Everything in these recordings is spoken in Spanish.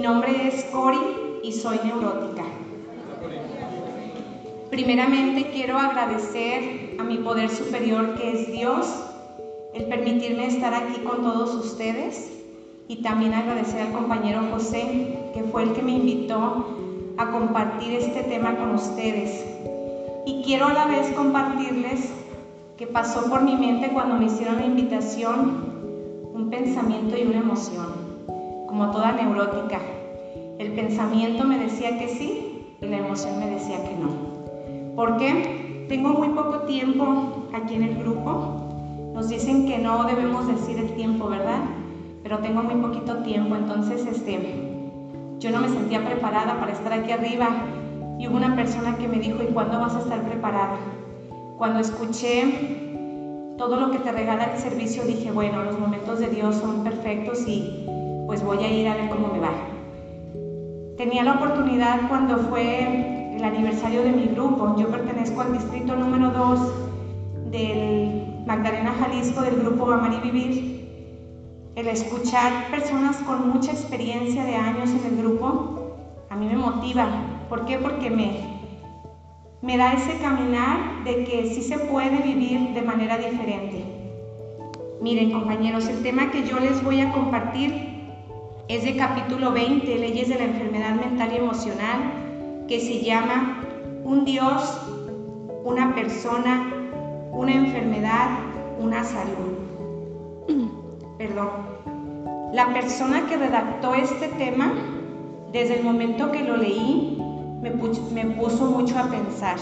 nombre es Cori y soy neurótica. Primeramente quiero agradecer a mi poder superior que es Dios el permitirme estar aquí con todos ustedes y también agradecer al compañero José que fue el que me invitó a compartir este tema con ustedes. Y quiero a la vez compartirles que pasó por mi mente cuando me hicieron la invitación un pensamiento y una emoción, como toda neurótica. El pensamiento me decía que sí y la emoción me decía que no. ¿Por qué? Tengo muy poco tiempo aquí en el grupo. Nos dicen que no debemos decir el tiempo, ¿verdad? Pero tengo muy poquito tiempo, entonces este, yo no me sentía preparada para estar aquí arriba y hubo una persona que me dijo, ¿y cuándo vas a estar preparada? Cuando escuché todo lo que te regala el servicio, dije, bueno, los momentos de Dios son perfectos y pues voy a ir a ver cómo me va. Tenía la oportunidad cuando fue el aniversario de mi grupo. Yo pertenezco al distrito número 2 del Magdalena Jalisco del grupo Amar y Vivir. El escuchar personas con mucha experiencia de años en el grupo a mí me motiva. ¿Por qué? Porque me, me da ese caminar de que sí se puede vivir de manera diferente. Miren compañeros, el tema que yo les voy a compartir es de capítulo 20, leyes de la enfermedad mental y emocional, que se llama un Dios, una persona, una enfermedad, una salud. Perdón. La persona que redactó este tema, desde el momento que lo leí, me, me puso mucho a pensar.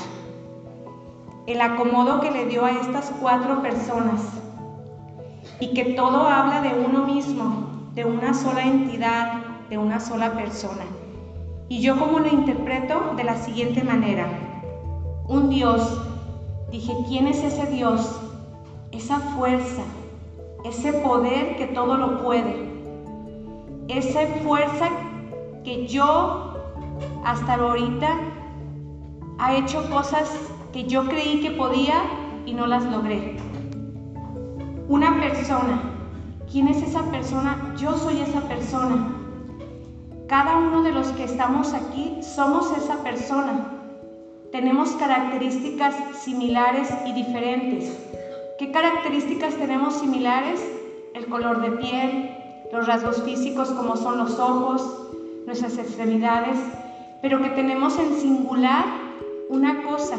El acomodo que le dio a estas cuatro personas y que todo habla de uno mismo, de una sola entidad, de una sola persona. Y yo como lo interpreto de la siguiente manera. Un Dios, dije, ¿quién es ese Dios? Esa fuerza, ese poder que todo lo puede. Esa fuerza que yo hasta ahorita ha hecho cosas que yo creí que podía y no las logré. Una persona. ¿Quién es esa persona? Yo soy esa persona. Cada uno de los que estamos aquí somos esa persona. Tenemos características similares y diferentes. ¿Qué características tenemos similares? El color de piel, los rasgos físicos como son los ojos, nuestras extremidades, pero que tenemos en singular una cosa,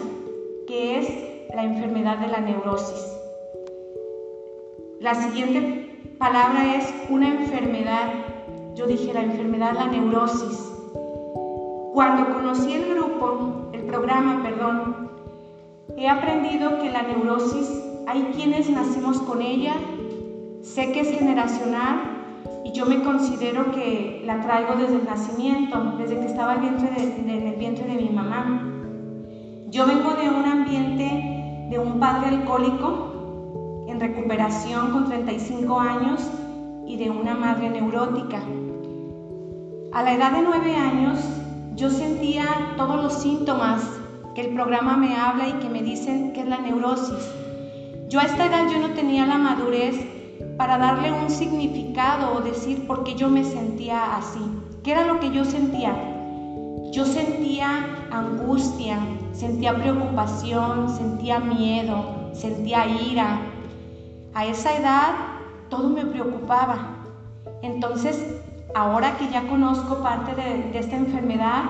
que es la enfermedad de la neurosis. La siguiente palabra es una enfermedad yo dije la enfermedad, la neurosis. Cuando conocí el grupo, el programa, perdón, he aprendido que la neurosis hay quienes nacimos con ella, sé que es generacional y yo me considero que la traigo desde el nacimiento, desde que estaba en el vientre de mi mamá. Yo vengo de un ambiente de un padre alcohólico en recuperación con 35 años y de una madre neurótica. A la edad de nueve años yo sentía todos los síntomas que el programa me habla y que me dicen que es la neurosis. Yo a esta edad yo no tenía la madurez para darle un significado o decir por qué yo me sentía así. ¿Qué era lo que yo sentía? Yo sentía angustia, sentía preocupación, sentía miedo, sentía ira. A esa edad todo me preocupaba. Entonces ahora que ya conozco parte de, esta enfermedad,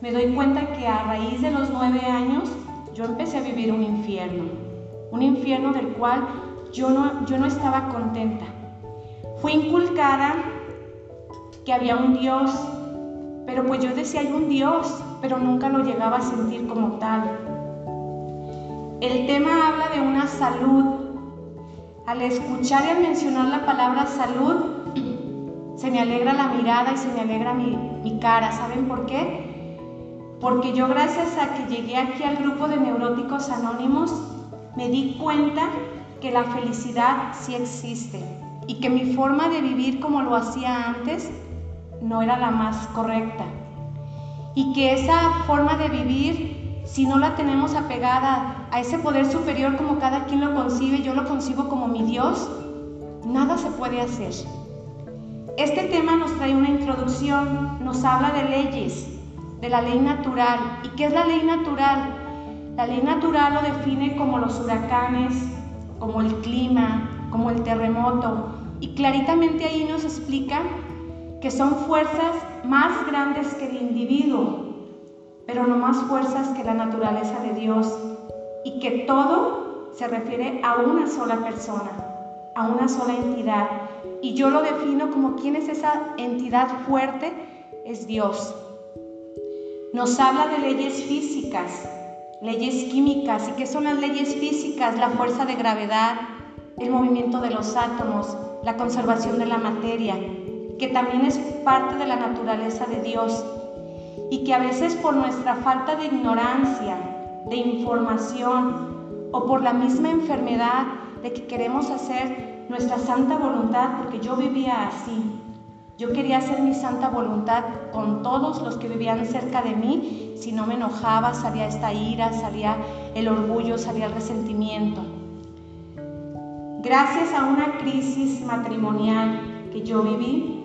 me doy cuenta que a raíz de los nueve años yo empecé a vivir un infierno, un infierno del cual yo no, yo no estaba contenta. Fui inculcada que había un Dios, pero pues yo decía hay un Dios, pero nunca lo llegaba a sentir como tal. El tema habla de una salud. Al escuchar y al mencionar la palabra salud, se me alegra la mirada y se me alegra mi, cara. ¿Saben por qué? Porque yo gracias a que llegué aquí al grupo de neuróticos anónimos, me di cuenta que la felicidad sí existe y que mi forma de vivir como lo hacía antes no era la más correcta. Y que esa forma de vivir, si no la tenemos apegada a ese poder superior como cada quien lo concibe, yo lo concibo como mi Dios, nada se puede hacer. Este tema nos trae una introducción, nos habla de leyes, de la ley natural. ¿Y qué es la ley natural? La ley natural lo define como los huracanes, como el clima, como el terremoto. Y claritamente ahí nos explica que son fuerzas más grandes que el individuo, pero no más fuerzas que la naturaleza de Dios. Y que todo se refiere a una sola persona, a una sola entidad. Y yo lo defino como quién es esa entidad fuerte, es Dios. Nos habla de leyes físicas, leyes químicas. ¿Y qué son las leyes físicas? La fuerza de gravedad, el movimiento de los átomos, la conservación de la materia, que también es parte de la naturaleza de Dios y que a veces por nuestra falta de ignorancia, de información o por la misma enfermedad de que queremos hacer nuestra santa voluntad, porque yo vivía así, yo quería hacer mi santa voluntad con todos los que vivían cerca de mí. Si no me enojaba, salía esta ira, salía el orgullo, salía el resentimiento. Gracias a una crisis matrimonial que yo viví,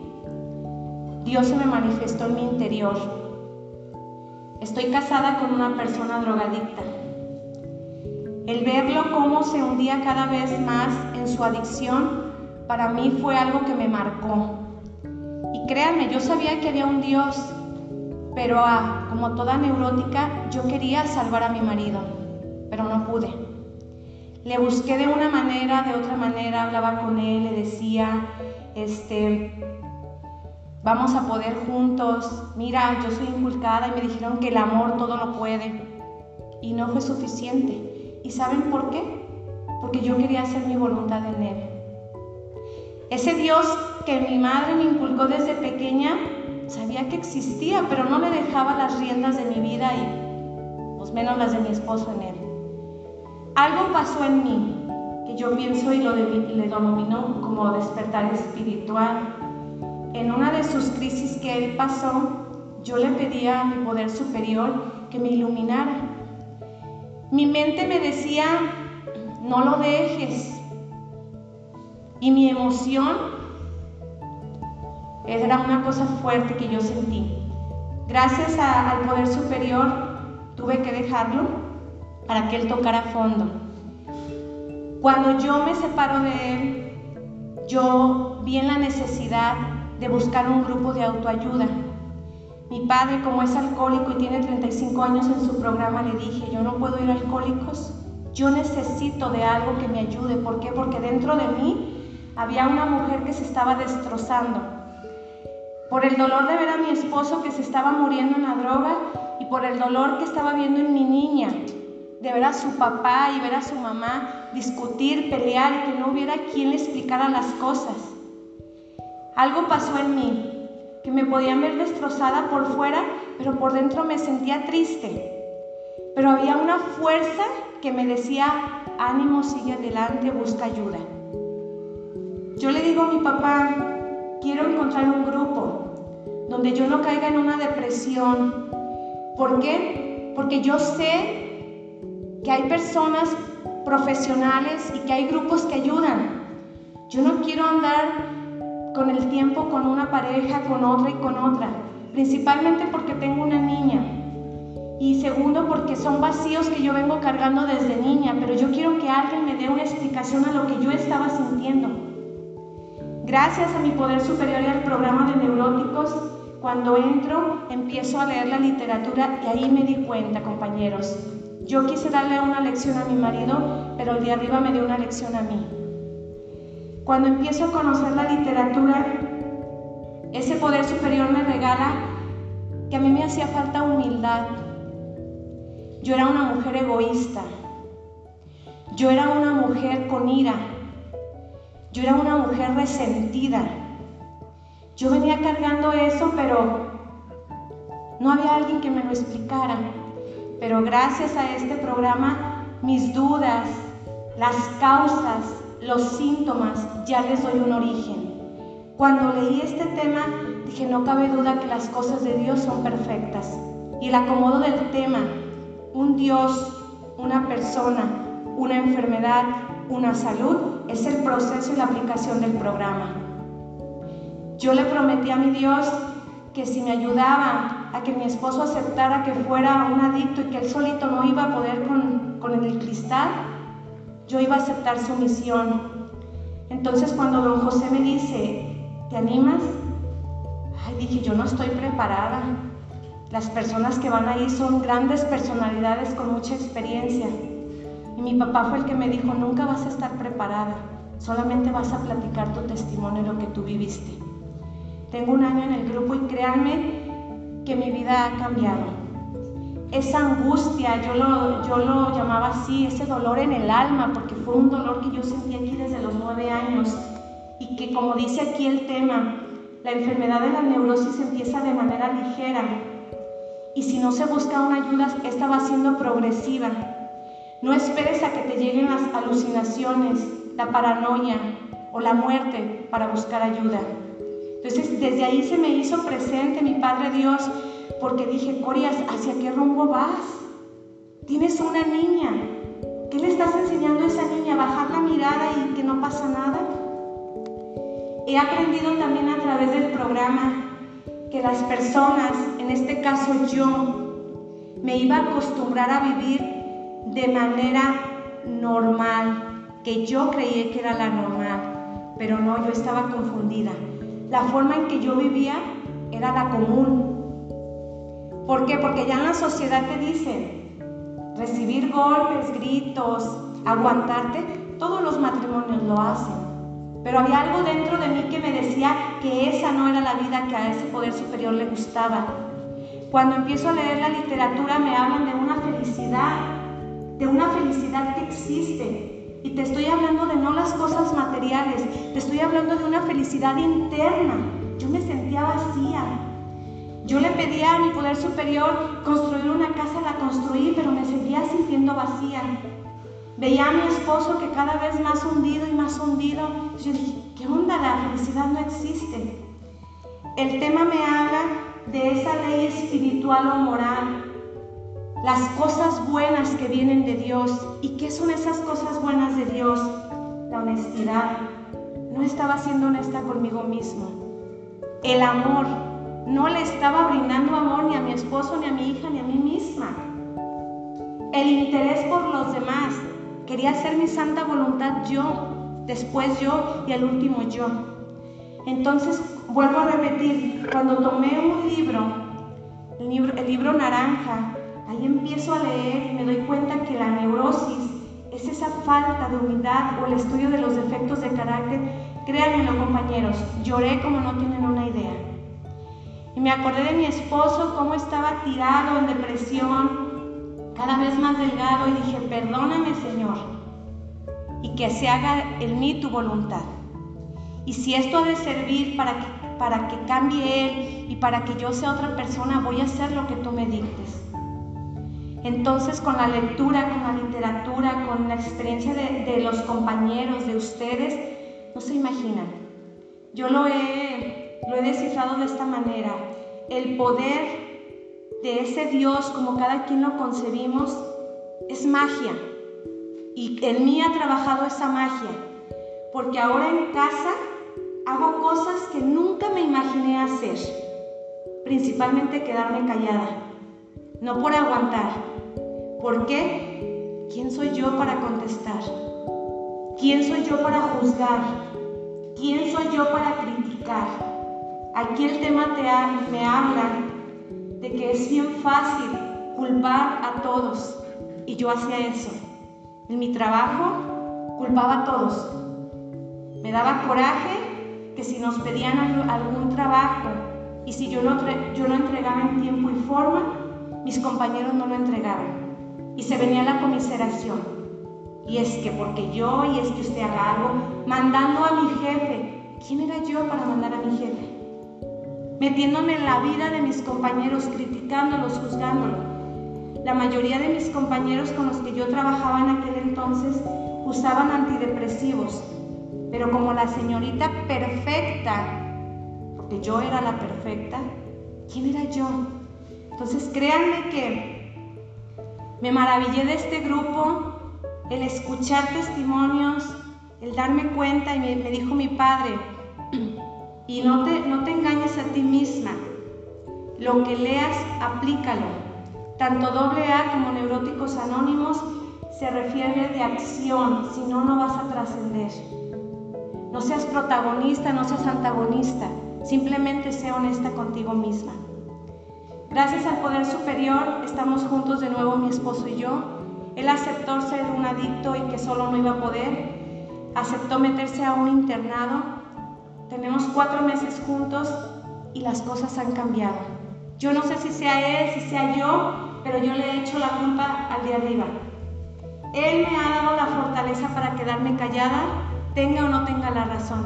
Dios se me manifestó en mi interior. Estoy casada con una persona drogadicta. El verlo cómo se hundía cada vez más en su adicción, para mí fue algo que me marcó. Y créanme, yo sabía que había un Dios, pero ah, como toda neurótica, yo quería salvar a mi marido, pero no pude. Le busqué de una manera, de otra manera, hablaba con él, le decía, este, vamos a poder juntos, mira, yo soy inculcada y me dijeron que el amor todo lo puede. Y no fue suficiente. ¿Y saben por qué? Porque yo quería hacer mi voluntad en él. Ese Dios que mi madre me inculcó desde pequeña, sabía que existía, pero no le dejaba las riendas de mi vida y pues menos las de mi esposo en él. Algo pasó en mí que yo pienso y lo le denomino como despertar espiritual. En una de sus crisis que él pasó, yo le pedía a mi poder superior que me iluminara. Mi mente me decía, no lo dejes, y mi emoción era una cosa fuerte que yo sentí. Gracias al poder superior tuve que dejarlo para que él tocara fondo. Cuando yo me separo de él, yo vi en la necesidad de buscar un grupo de autoayuda. Mi padre, como es alcohólico y tiene 35 años en su programa, le dije, yo no puedo ir a alcohólicos, yo necesito de algo que me ayude. ¿Por qué? Porque dentro de mí había una mujer que se estaba destrozando. Por el dolor de ver a mi esposo que se estaba muriendo en la droga y por el dolor que estaba viendo en mi niña, de ver a su papá y ver a su mamá discutir, pelear que no hubiera quien le explicara las cosas. Algo pasó en mí, que me podían ver destrozada por fuera, pero por dentro me sentía triste. Pero había una fuerza que me decía, ánimo, sigue adelante, busca ayuda. Yo le digo a mi papá, quiero encontrar un grupo donde yo no caiga en una depresión. ¿Por qué? Porque yo sé que hay personas profesionales y que hay grupos que ayudan. Yo no quiero andar con el tiempo con una pareja, con otra y con otra. Principalmente porque tengo una niña. Y segundo, porque son vacíos que yo vengo cargando desde niña, pero yo quiero que alguien me dé una explicación a lo que yo estaba sintiendo. Gracias a mi poder superior y al programa de neuróticos, cuando entro empiezo a leer la literatura y ahí me di cuenta, compañeros. Yo quise darle una lección a mi marido, pero el de arriba me dio una lección a mí. Cuando empiezo a conocer la literatura, ese poder superior me regala que a mí me hacía falta humildad. Yo era una mujer egoísta. Yo era una mujer con ira, yo era una mujer resentida. Yo venía cargando eso, pero no había alguien que me lo explicara. Pero gracias a este programa, mis dudas, las causas, los síntomas, ya les doy un origen. Cuando leí este tema, dije, no cabe duda que las cosas de Dios son perfectas. Y el acomodo del tema, un Dios, una persona, una enfermedad, una salud, es el proceso y la aplicación del programa. Yo le prometí a mi Dios que si me ayudaba a que mi esposo aceptara que fuera un adicto y que él solito no iba a poder con, con el cristal, yo iba a aceptar su misión. Entonces cuando don José me dice, ¿te animas? Ay, dije, yo no estoy preparada. Las personas que van ahí son grandes personalidades con mucha experiencia. Y mi papá fue el que me dijo, nunca vas a estar preparada, solamente vas a platicar tu testimonio, lo que tú viviste. Tengo un año en el grupo y créanme que mi vida ha cambiado esa angustia, yo lo, yo lo llamaba así, ese dolor en el alma, porque fue un dolor que yo sentí aquí desde los nueve años y que como dice aquí el tema, la enfermedad de la neurosis empieza de manera ligera y si no se busca una ayuda, esta va siendo progresiva. No esperes a que te lleguen las alucinaciones, la paranoia o la muerte para buscar ayuda. Entonces, desde ahí se me hizo presente mi Padre Dios porque dije, Corias, ¿hacia qué rumbo vas? Tienes una niña. ¿Qué le estás enseñando a esa niña? ¿Bajar la mirada y que no pasa nada? He aprendido también a través del programa que las personas, en este caso yo, me iba a acostumbrar a vivir de manera normal, que yo creía que era la normal, pero no, yo estaba confundida. La forma en que yo vivía era la común, ¿Por qué? Porque ya en la sociedad te dicen, recibir golpes, gritos, aguantarte, todos los matrimonios lo hacen. Pero había algo dentro de mí que me decía que esa no era la vida que a ese poder superior le gustaba. Cuando empiezo a leer la literatura me hablan de una felicidad, de una felicidad que existe. Y te estoy hablando de no las cosas materiales, te estoy hablando de una felicidad interna. Yo me sentía vacía, yo le pedía a mi poder superior construir una casa, la construí, pero me seguía sintiendo vacía. Veía a mi esposo que cada vez más hundido y más hundido. Yo dije, ¿qué onda? La felicidad no existe. El tema me habla de esa ley espiritual o moral, las cosas buenas que vienen de Dios. ¿Y qué son esas cosas buenas de Dios? La honestidad. No estaba siendo honesta conmigo mismo. El amor no le estaba brindando amor ni a mi esposo, ni a mi hija, ni a mí misma. El interés por los demás. Quería hacer mi santa voluntad yo, después yo y al último yo. Entonces, vuelvo a repetir, cuando tomé un libro, el libro, libro naranja, ahí empiezo a leer y me doy cuenta que la neurosis es esa falta de humildad o el estudio de los defectos de carácter. Créanmelo compañeros, lloré como no tienen una idea. Y me acordé de mi esposo, cómo estaba tirado en depresión, cada vez más delgado, y dije, perdóname Señor, y que se haga en mí tu voluntad. Y si esto ha de servir para que, para que cambie Él y para que yo sea otra persona, voy a hacer lo que tú me dictes. Entonces con la lectura, con la literatura, con la experiencia de, de los compañeros, de ustedes, no se imaginan. Yo lo he lo he descifrado de esta manera. El poder de ese Dios, como cada quien lo concebimos, es magia. Y en mí ha trabajado esa magia. Porque ahora en casa hago cosas que nunca me imaginé hacer. Principalmente quedarme callada. No por aguantar. ¿Por qué? ¿Quién soy yo para contestar? ¿Quién soy yo para juzgar? ¿Quién soy yo para criticar? Aquí el tema te me habla de que es bien fácil culpar a todos y yo hacía eso. En mi trabajo culpaba a todos. Me daba coraje que si nos pedían algún trabajo y si yo lo entregaba en tiempo y forma, mis compañeros no lo entregaban. Y se venía la comiseración. Y es que porque yo y es que usted haga algo, mandando a mi jefe. ¿Quién era yo para mandar a mi jefe? Metiéndome en la vida de mis compañeros, criticándolos, juzgándolos. La mayoría de mis compañeros con los que yo trabajaba en aquel entonces usaban antidepresivos, pero como la señorita perfecta, porque yo era la perfecta, ¿quién era yo? Entonces créanme que me maravillé de este grupo, el escuchar testimonios, el darme cuenta y me, me dijo mi padre, Y no te, no te engañes a ti misma. Lo que leas, aplícalo. Tanto AA como Neuróticos Anónimos se refiere de acción, si no, no vas a trascender. No seas protagonista, no seas antagonista, simplemente sea honesta contigo misma. Gracias al poder superior estamos juntos de nuevo mi esposo y yo. Él aceptó ser un adicto y que solo no iba a poder. Aceptó meterse a un internado. Tenemos cuatro meses juntos y las cosas han cambiado. Yo no sé si sea él, si sea yo, pero yo le he hecho la culpa al de arriba. Él me ha dado la fortaleza para quedarme callada, tenga o no tenga la razón.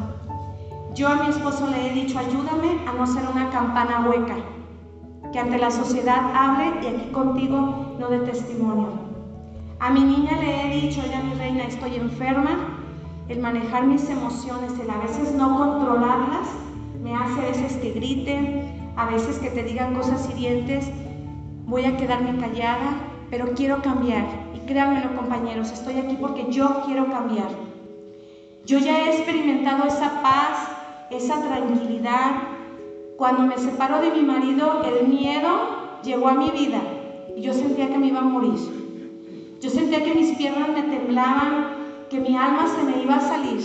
Yo a mi esposo le he dicho, ayúdame a no ser una campana hueca que ante la sociedad hable y aquí contigo no de testimonio. A mi niña le he dicho, ella mi reina, estoy enferma, el manejar mis emociones, el a veces no controlarlas, me hace a veces que griten, a veces que te digan cosas hirientes, voy a quedarme callada, pero quiero cambiar. Y créanmelo compañeros, estoy aquí porque yo quiero cambiar. Yo ya he experimentado esa paz, esa tranquilidad, cuando me separó de mi marido, el miedo llegó a mi vida y yo sentía que me iba a morir. Yo sentía que mis piernas me temblaban, que mi alma se me iba a salir.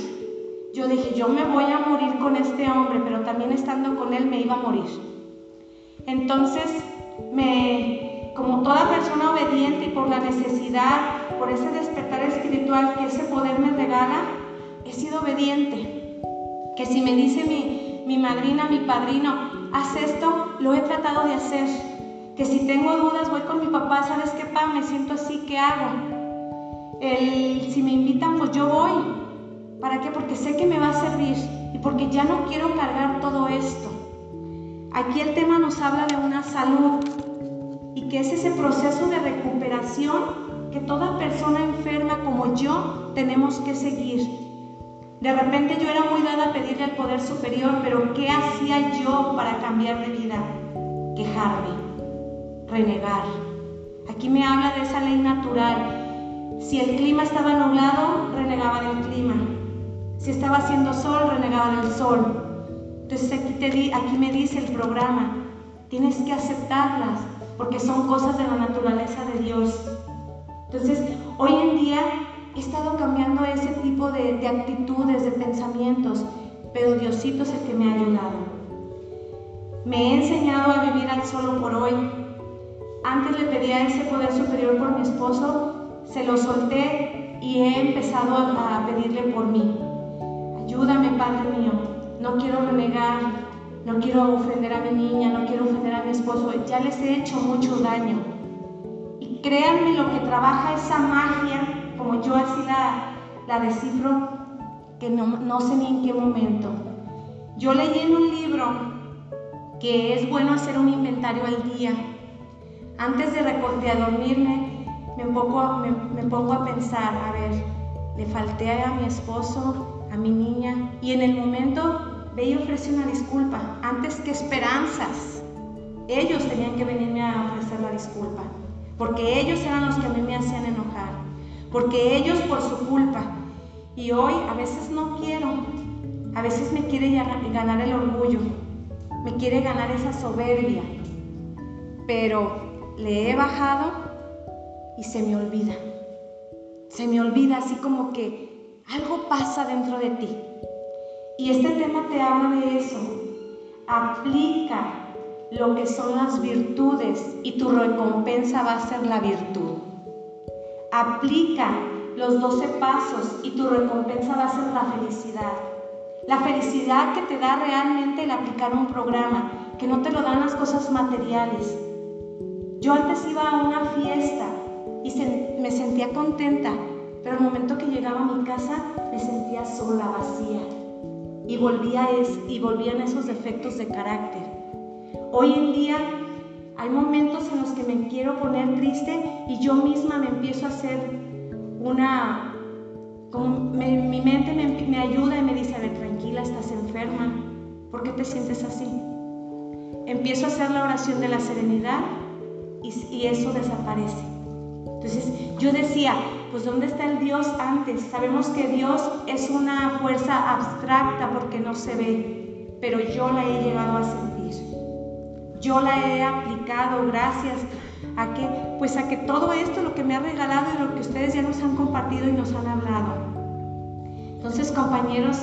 Yo dije, yo me voy a morir con este hombre, pero también estando con él me iba a morir. Entonces, me, como toda persona obediente y por la necesidad, por ese despertar espiritual que ese poder me regala, he sido obediente. Que si me dice mi, mi madrina, mi padrino, haz esto, lo he tratado de hacer. Que si tengo dudas voy con mi papá, ¿sabes qué, pa? Me siento así, ¿qué hago? El, si me invitan, pues yo voy. ¿Para qué? Porque sé que me va a servir y porque ya no quiero cargar todo esto. Aquí el tema nos habla de una salud y que es ese proceso de recuperación que toda persona enferma como yo tenemos que seguir. De repente yo era muy dada a pedirle al poder superior, pero ¿qué hacía yo para cambiar de vida? Quejarme, renegar. Aquí me habla de esa ley natural. Si el clima estaba nublado, renegaba del clima. Si estaba haciendo sol, renegaba del sol. Entonces aquí, te aquí me dice el programa, tienes que aceptarlas porque son cosas de la naturaleza de Dios. Entonces, hoy en día he estado cambiando ese tipo de, actitudes, de pensamientos, pero Diosito es el que me ha ayudado. Me he enseñado a vivir al solo por hoy. Antes le pedía ese poder superior por mi esposo, se lo solté y he empezado a pedirle por mí. Ayúdame, Padre mío. No quiero renegar, no quiero ofender a mi niña, no quiero ofender a mi esposo. Ya les he hecho mucho daño. Y créanme lo que trabaja esa magia como yo así la, la descifro, que no, sé ni en qué momento. Yo leí en un libro que es bueno hacer un inventario al día. Antes de, de dormirme, me pongo, me, pongo a pensar, a ver, le falté a mi esposo, a mi niña, y en el momento ve y ofrece una disculpa, antes que esperanzas. Ellos tenían que venirme a ofrecer la disculpa, porque ellos eran los que a mí me hacían enojar porque ellos por su culpa. Y hoy a veces no quiero, a veces me quiere ganar el orgullo, me quiere ganar esa soberbia, pero le he bajado y se me olvida. Se me olvida así como que algo pasa dentro de ti. Y este tema te habla de eso. Aplica lo que son las virtudes y tu recompensa va a ser la virtud. Aplica los 12 pasos y tu recompensa va a ser la felicidad. La felicidad que te da realmente el aplicar un programa, que no te lo dan las cosas materiales. Yo antes iba a una fiesta y me sentía contenta, pero el momento que llegaba a mi casa me sentía sola, vacía. Y, volvía es, y volvían esos defectos de carácter. Hoy en día hay momentos en los que me quiero poner triste y yo misma me empiezo a hacer una... Mi mente me, ayuda y me dice, a ver, tranquila, estás enferma, ¿por qué te sientes así? Empiezo a hacer la oración de la serenidad y eso desaparece. Entonces yo decía, pues ¿dónde está el Dios antes? Sabemos que Dios es una fuerza abstracta porque no se ve, pero yo la he llegado a sentir. Yo la he aplicado gracias a que, pues a que todo esto, lo que me ha regalado y lo que ustedes ya nos han compartido y nos han hablado. Entonces, compañeros,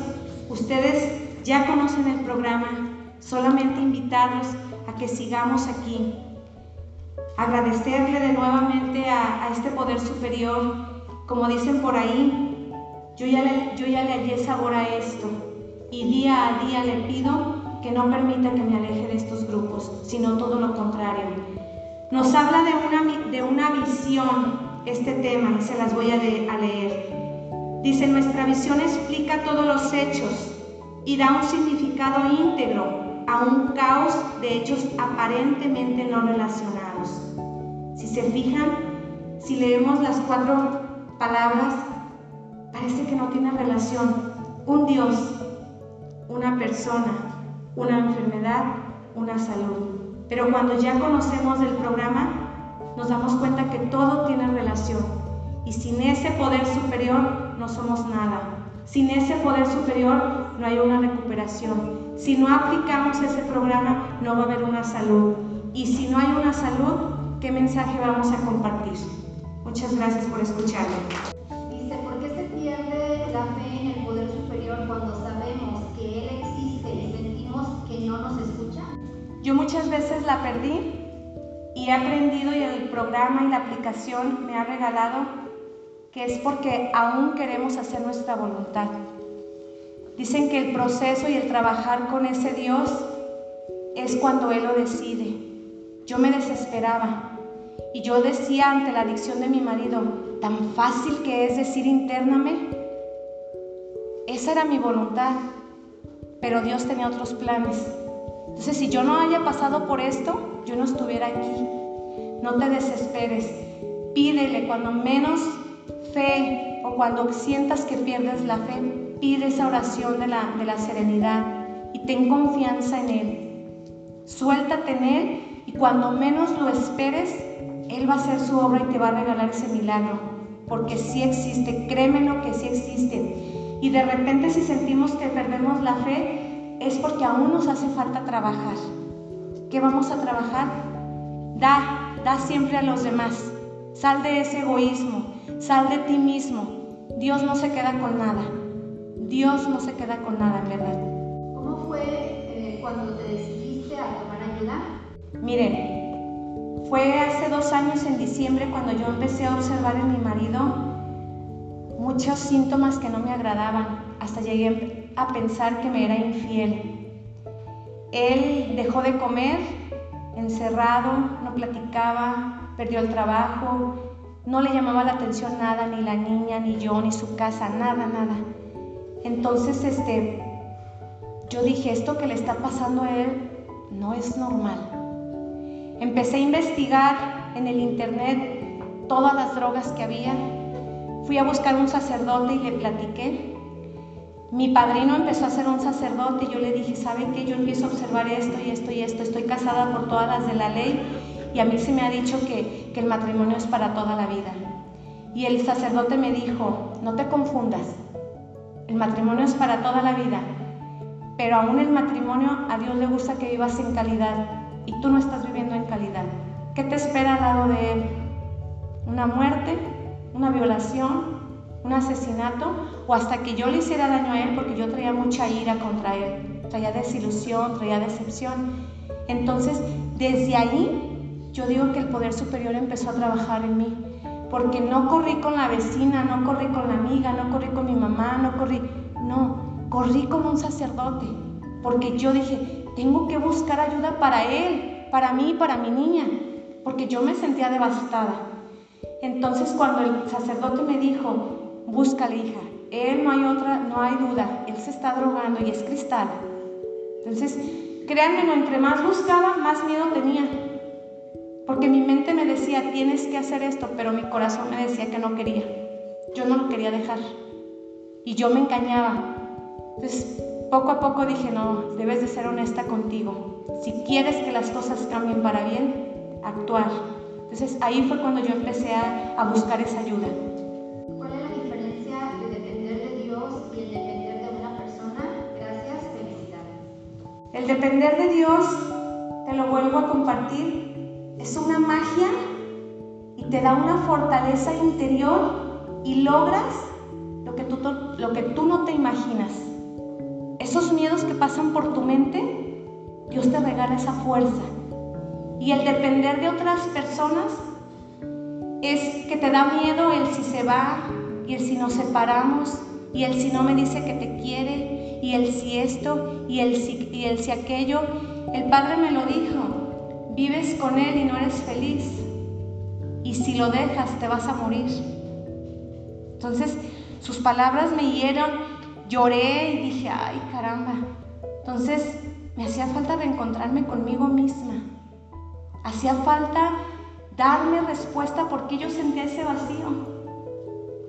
ustedes ya conocen el programa, solamente invitarlos a que sigamos aquí. Agradecerle de nuevamente a, superior, como dicen por ahí, yo ya, le, yo ya le hallé sabor a esto y día a día le pido que no permita que me aleje de estos grupos, sino todo lo contrario. Nos habla de una, de una visión este tema, se las voy a leer. Dice, nuestra visión explica todos los hechos y da un significado íntegro a un caos de hechos aparentemente no relacionados. Si se fijan, si leemos las cuatro palabras, parece que no tiene relación. Un Dios, una persona, una enfermedad, una salud. Pero cuando ya conocemos el programa, nos damos cuenta que todo tiene relación. Y sin ese poder superior no somos nada. Sin ese poder superior no hay una recuperación. Si no aplicamos ese programa, no va a haber una salud. Y si no hay una salud, ¿qué mensaje vamos a compartir? Muchas gracias por escucharme. Dice, ¿por qué se pierde la fe en el poder superior cuando sabemos que Él existe y sentimos que no nos escucha? Yo muchas veces la perdí y he aprendido y el programa y la aplicación me ha regalado que es porque aún queremos hacer nuestra voluntad. Dicen que el proceso y el trabajar con ese Dios es cuando Él lo decide. Yo me desesperaba y yo decía ante la adicción de mi marido, tan fácil que es decir intername. Esa era mi voluntad, pero Dios tenía otros planes. Entonces, si yo no haya pasado por esto, yo no estuviera aquí. No te desesperes. Pídele cuando menos fe o cuando sientas que pierdes la fe, Pide esa oración de la, de la serenidad y ten confianza en Él. Suéltate en Él y cuando menos lo esperes, Él va a hacer su obra y te va a regalar ese milagro. Porque sí existe, créemelo que sí existe. Y de repente si sentimos que perdemos la fe, es porque aún nos hace falta trabajar. ¿Qué vamos a trabajar? Da, da siempre a los demás. Sal de ese egoísmo, sal de ti mismo. Dios no se queda con nada. Dios no se queda con nada, en verdad. ¿Cómo fue eh, cuando te decidiste a tomar ayuda? Miren, fue hace dos años en diciembre cuando yo empecé a observar en mi marido muchos síntomas que no me agradaban. Hasta llegué a pensar que me era infiel. Él dejó de comer, encerrado, no platicaba, perdió el trabajo, no le llamaba la atención nada, ni la niña, ni yo, ni su casa, nada, nada. Entonces, este, yo dije, esto que le está pasando a él no es normal. Empecé a investigar en el internet todas las drogas que había. Fui a buscar un sacerdote y le platiqué. Mi padrino empezó a ser un sacerdote y yo le dije, ¿saben qué? Yo empiezo a observar esto y esto y esto. Estoy casada por todas las de la ley y a mí se me ha dicho que, que el matrimonio es para toda la vida. Y el sacerdote me dijo, no te confundas, el matrimonio es para toda la vida, pero aún el matrimonio a Dios le gusta que vivas en calidad y tú no estás viviendo en calidad. ¿Qué te espera al lado de Él? ¿Una muerte? ¿Una violación? ¿Un asesinato? ¿O hasta que yo le hiciera daño a Él porque yo traía mucha ira contra Él? Traía desilusión, traía decepción. Entonces, desde ahí, yo digo que el poder superior empezó a trabajar en mí porque no corrí con la vecina, no corrí con la amiga, no corrí con mi mamá, no corrí, no, corrí con un sacerdote, porque yo dije, tengo que buscar ayuda para él, para mí, para mi niña, porque yo me sentía devastada. Entonces cuando el sacerdote me dijo, búscale hija, él no hay otra, no hay duda, él se está drogando y es cristal. Entonces, créanme, entre más buscaba, más miedo tenía. Porque mi mente me decía, tienes que hacer esto, pero mi corazón me decía que no quería. Yo no lo quería dejar. Y yo me engañaba. Entonces, poco a poco dije, no, debes de ser honesta contigo. Si quieres que las cosas cambien para bien, actuar. Entonces, ahí fue cuando yo empecé a, a buscar esa ayuda. ¿Cuál es la diferencia de depender de Dios y el depender de una persona? Gracias, felicidades. El depender de Dios, te lo vuelvo a compartir, es una magia y te da una fortaleza interior y logras lo que tú, lo que tú no te imaginas. Esos miedos que pasan por tu mente, Dios te regala esa fuerza. Y el depender de otras personas es que te da miedo el si se va y el si nos separamos y el si no me dice que te quiere y el si esto y el si, y el si aquello. El Padre me lo dijo, vives con Él y no eres feliz. Y si lo dejas te vas a morir. Entonces sus palabras me hieron, lloré y dije, ay caramba. Entonces me hacía falta reencontrarme conmigo misma. Hacía falta darme respuesta porque yo sentía ese vacío.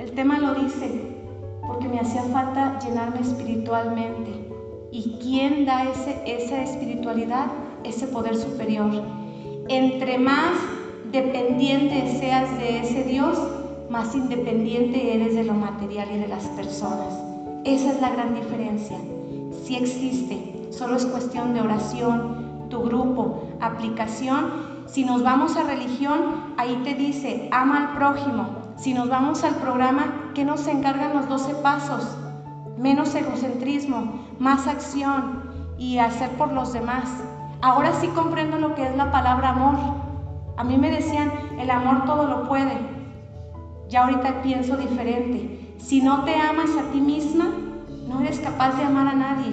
El tema lo dice, porque me hacía falta llenarme espiritualmente. ¿Y quién da ese, esa espiritualidad? Ese poder superior. Entre más dependiente seas de ese Dios, más independiente eres de lo material y de las personas. Esa es la gran diferencia. Si existe, solo es cuestión de oración, tu grupo, aplicación. Si nos vamos a religión, ahí te dice, ama al prójimo. Si nos vamos al programa, ¿qué nos encargan los 12 pasos? Menos egocentrismo, más acción y hacer por los demás. Ahora sí comprendo lo que es la palabra amor. A mí me decían, el amor todo lo puede. Ya ahorita pienso diferente. Si no te amas a ti misma, no eres capaz de amar a nadie.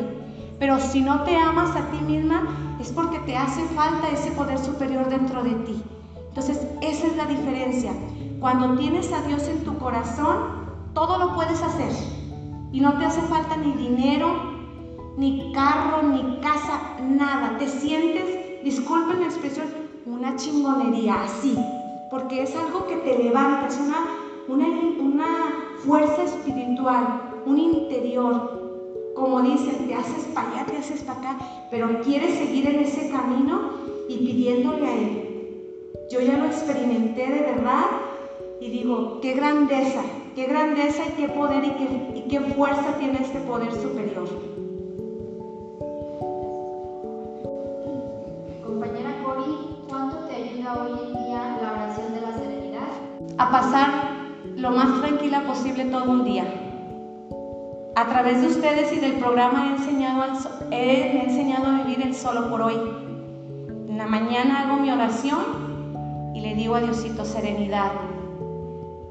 Pero si no te amas a ti misma, es porque te hace falta ese poder superior dentro de ti. Entonces, esa es la diferencia. Cuando tienes a Dios en tu corazón, todo lo puedes hacer. Y no te hace falta ni dinero, ni carro, ni casa, nada. Te sientes, disculpen la expresión, una chingonería así. Porque es algo que te levanta, es una, una, una fuerza espiritual, un interior. Como dicen, te haces para allá, te haces para acá, pero quieres seguir en ese camino y pidiéndole a Él. Yo ya lo experimenté de verdad y digo, qué grandeza, qué grandeza y qué poder y qué, y qué fuerza tiene este poder superior. Compañera Cori, ¿cuánto te ayuda hoy en día la oración de la serenidad? A pasar lo más tranquila posible todo un día. A través de ustedes y del programa he enseñado, al, he, enseñado a vivir el solo por hoy. En la mañana hago mi oración y le digo a Diosito serenidad,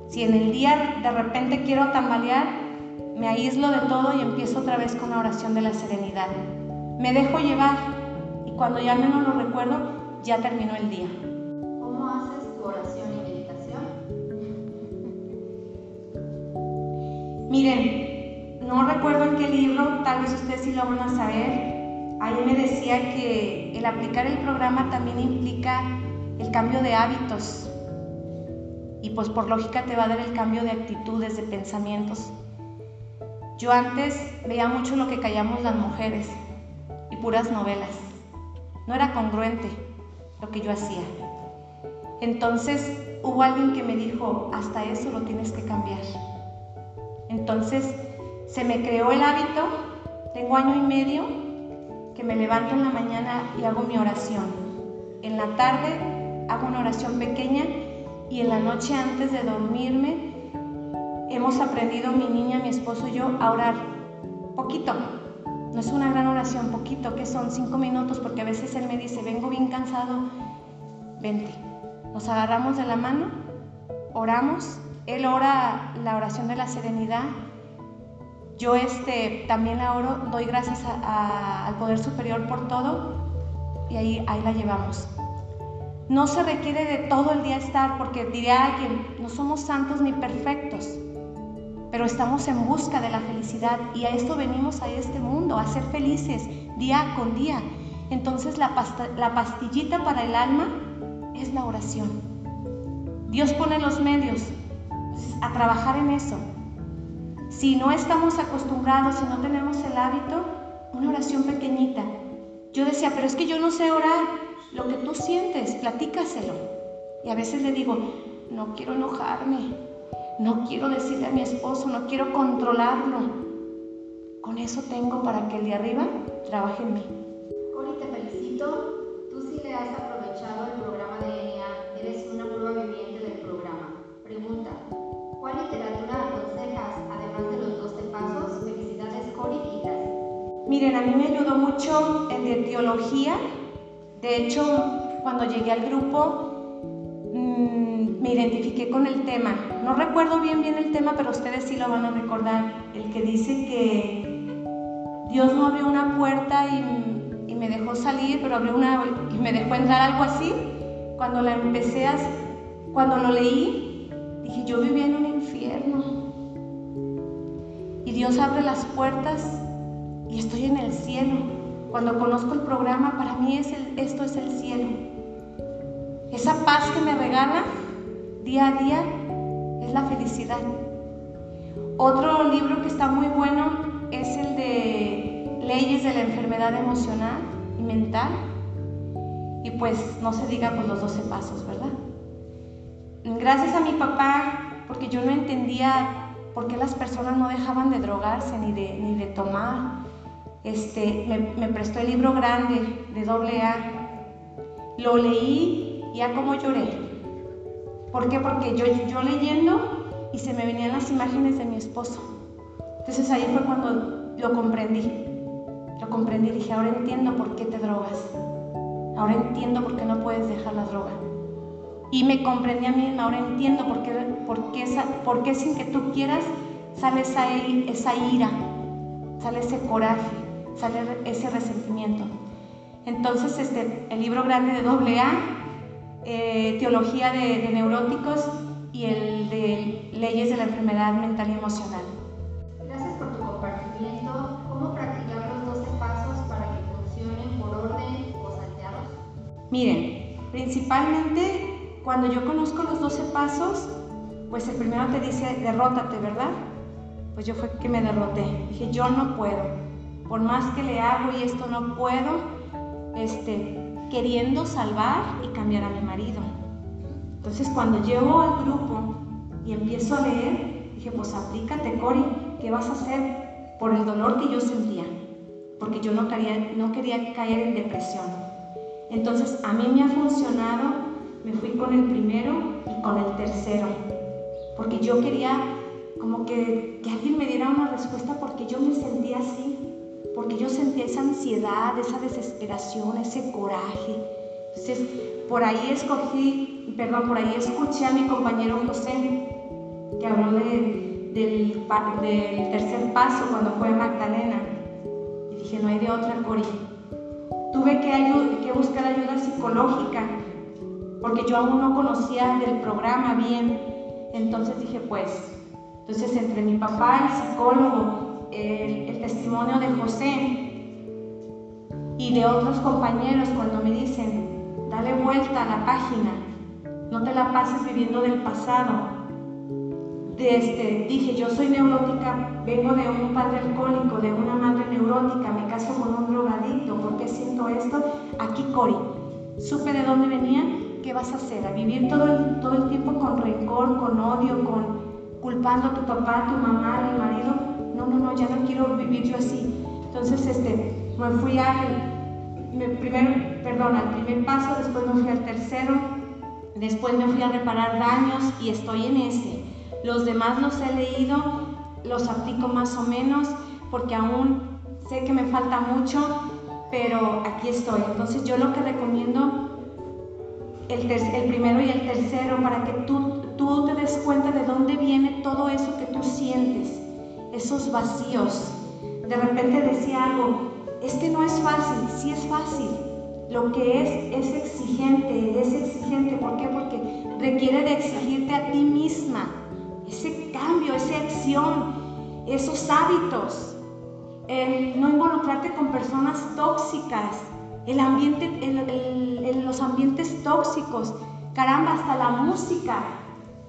si en el día de repente quiero tambalear, me aíslo de todo y empiezo otra vez con la oración de la serenidad. Me dejo llevar y cuando ya menos lo recuerdo, ya terminó el día. Miren, no recuerdo en qué libro, tal vez ustedes sí lo van a saber. Ahí me decía que el aplicar el programa también implica el cambio de hábitos y pues por lógica te va a dar el cambio de actitudes, de pensamientos. Yo antes veía mucho lo que callamos las mujeres y puras novelas. No era congruente lo que yo hacía. Entonces hubo alguien que me dijo, hasta eso lo tienes que cambiar. Entonces se me creó el hábito, tengo año y medio, que me levanto en la mañana y hago mi oración. En la tarde hago una oración pequeña y en la noche antes de dormirme hemos aprendido mi niña, mi esposo y yo a orar poquito. No es una gran oración, poquito, que son cinco minutos, porque a veces él me dice, vengo bien cansado, vente. Nos agarramos de la mano, oramos, él ora la oración de la serenidad, yo este, también la oro, doy gracias al Poder Superior por todo y ahí, ahí la llevamos. No se requiere de todo el día estar, porque diría alguien, no somos santos ni perfectos, pero estamos en busca de la felicidad y a esto venimos a este mundo, a ser felices día con día. Entonces la, la pastillita para el alma es la oración. Dios pone los medios a trabajar en eso. Si no estamos acostumbrados, si no tenemos el hábito, una oración pequeñita. Yo decía, pero es que yo no sé orar lo que tú sientes, platícaselo. Y a veces le digo, no quiero enojarme, no quiero decirle a mi esposo, no quiero controlarlo. Con eso tengo para que el de arriba trabaje en mí. Tito, tú sí le has Miren, a mí me ayudó mucho el de teología. De hecho, cuando llegué al grupo, mm, me identifiqué con el tema. No recuerdo bien bien el tema, pero ustedes sí lo van a recordar. El que dice que Dios no abrió una puerta y, y me dejó salir, pero abrió una y me dejó entrar algo así. Cuando la empecé a, cuando lo leí, dije yo vivía en un infierno. Y Dios abre las puertas y estoy en el cielo. Cuando conozco el programa, para mí es esto es el cielo. Esa paz que me regala día a día es la felicidad. Otro libro que está muy bueno es el de Leyes de la Enfermedad Emocional y Mental. Y pues no se diga pues los 12 pasos, ¿verdad? Gracias a mi papá, porque yo no entendía por qué las personas no dejaban de drogarse ni de tomar este, me, prestó el libro grande de doble A. Lo leí y ya como lloré. ¿Por qué? Porque yo, yo leyendo y se me venían las imágenes de mi esposo. Entonces ahí fue cuando lo comprendí. Lo comprendí y dije, ahora entiendo por qué te drogas. Ahora entiendo por qué no puedes dejar la droga. Y me comprendí a mí misma, ahora entiendo por qué, por qué, por qué sin que tú quieras sale esa, esa ira, sale ese coraje sale ese resentimiento. Entonces, este, el libro grande de doble A, eh, Teología de, Neuróticos y el de Leyes de la Enfermedad Mental y Emocional. Gracias por tu compartimiento. ¿Cómo practicar los 12 pasos para que funcionen por orden o salteados? Miren, principalmente cuando yo conozco los 12 pasos, pues el primero te dice, derrótate, ¿verdad? Pues yo fue que me derroté. Dije, yo no puedo por más que le hago y esto no puedo, este, queriendo salvar y cambiar a mi marido. Entonces cuando llego al grupo y empiezo a leer, dije, pues aplícate, Cori, ¿qué vas a hacer por el dolor que yo sentía? Porque yo no quería, no quería caer en depresión. Entonces a mí me ha funcionado, me fui con el primero y con el tercero, porque yo quería como que, que alguien me diera una respuesta porque yo me sentía así porque yo sentía esa ansiedad, esa desesperación, ese coraje. Entonces, por ahí escogí, perdón, por ahí escuché a mi compañero José, que habló del, tercer paso cuando fue Magdalena. Y dije, no hay de otra, Cori. Tuve que, que buscar ayuda psicológica, porque yo aún no conocía del programa bien. Entonces dije, pues, entonces entre mi papá, el psicólogo, el, testimonio de José y de otros compañeros cuando me dicen, dale vuelta a la página, no te la pases viviendo del pasado. Desde, dije, yo soy neurótica, vengo de un padre alcohólico, de una madre neurótica, me caso con un drogadicto, ¿por qué siento esto? Aquí Cori, supe de dónde venía, ¿qué vas a hacer? ¿A vivir todo el, todo el tiempo con rencor, con odio, con culpando a tu papá, a tu mamá, a mi marido? No, no, no, ya no quiero vivir yo así. Entonces, este, me fui al, primer, perdón, al primer paso, después me fui al tercero, después me fui a reparar daños y estoy en ese. Los demás los he leído, los aplico más o menos, porque aún sé que me falta mucho, pero aquí estoy. Entonces yo lo que recomiendo, el, el primero y el tercero, para que tú, tú te des cuenta de dónde viene todo eso que tú sientes esos vacíos. De repente decía algo, es que no es fácil, sí es fácil. Lo que es es exigente, es exigente. ¿Por qué? Porque requiere de exigirte a ti misma ese cambio, esa acción, esos hábitos, el no involucrarte con personas tóxicas, el ambiente, los ambientes tóxicos, caramba, hasta la música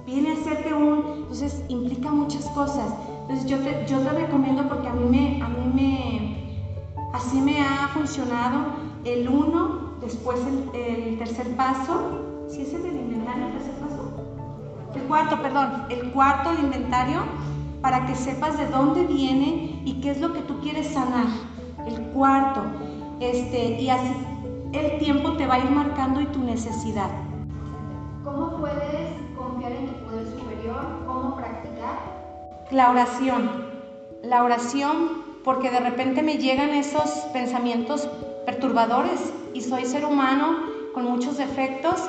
viene a hacerte un, entonces implica muchas cosas. Entonces yo te, yo te recomiendo porque a mí me, a mí me, así me ha funcionado el uno, después el, tercer paso, si es el del inventario, el tercer paso, el cuarto, perdón, el cuarto, el inventario, para que sepas de dónde viene y qué es lo que tú quieres sanar, el cuarto, este, y así, el tiempo te va a ir marcando y tu necesidad. ¿Cómo puedes confiar en tu La oración. La oración porque de repente me llegan esos pensamientos perturbadores y soy ser humano con muchos defectos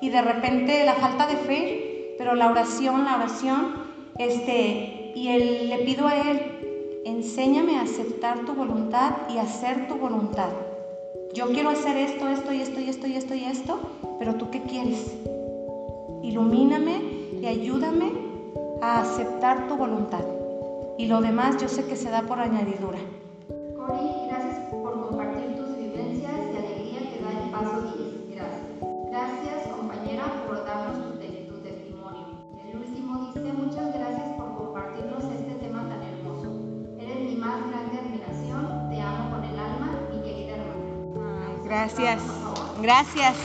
y de repente la falta de fe, pero la oración, la oración, este, y le pido a él, enséñame a aceptar tu voluntad y hacer tu voluntad. Yo quiero hacer esto, esto y esto y esto y esto y esto, pero tú qué quieres? Ilumíname y ayúdame a aceptar tu voluntad. Y lo demás yo sé que se da por añadidura. Cori, gracias por compartir tus vivencias y alegría que da el paso 10. Gracias. Gracias, compañera, por darnos tu, tu testimonio. El último dice, muchas gracias por compartirnos este tema tan hermoso. Eres mi más grande admiración. Te amo con el alma, mi querida hermana. Gracias. Gracias.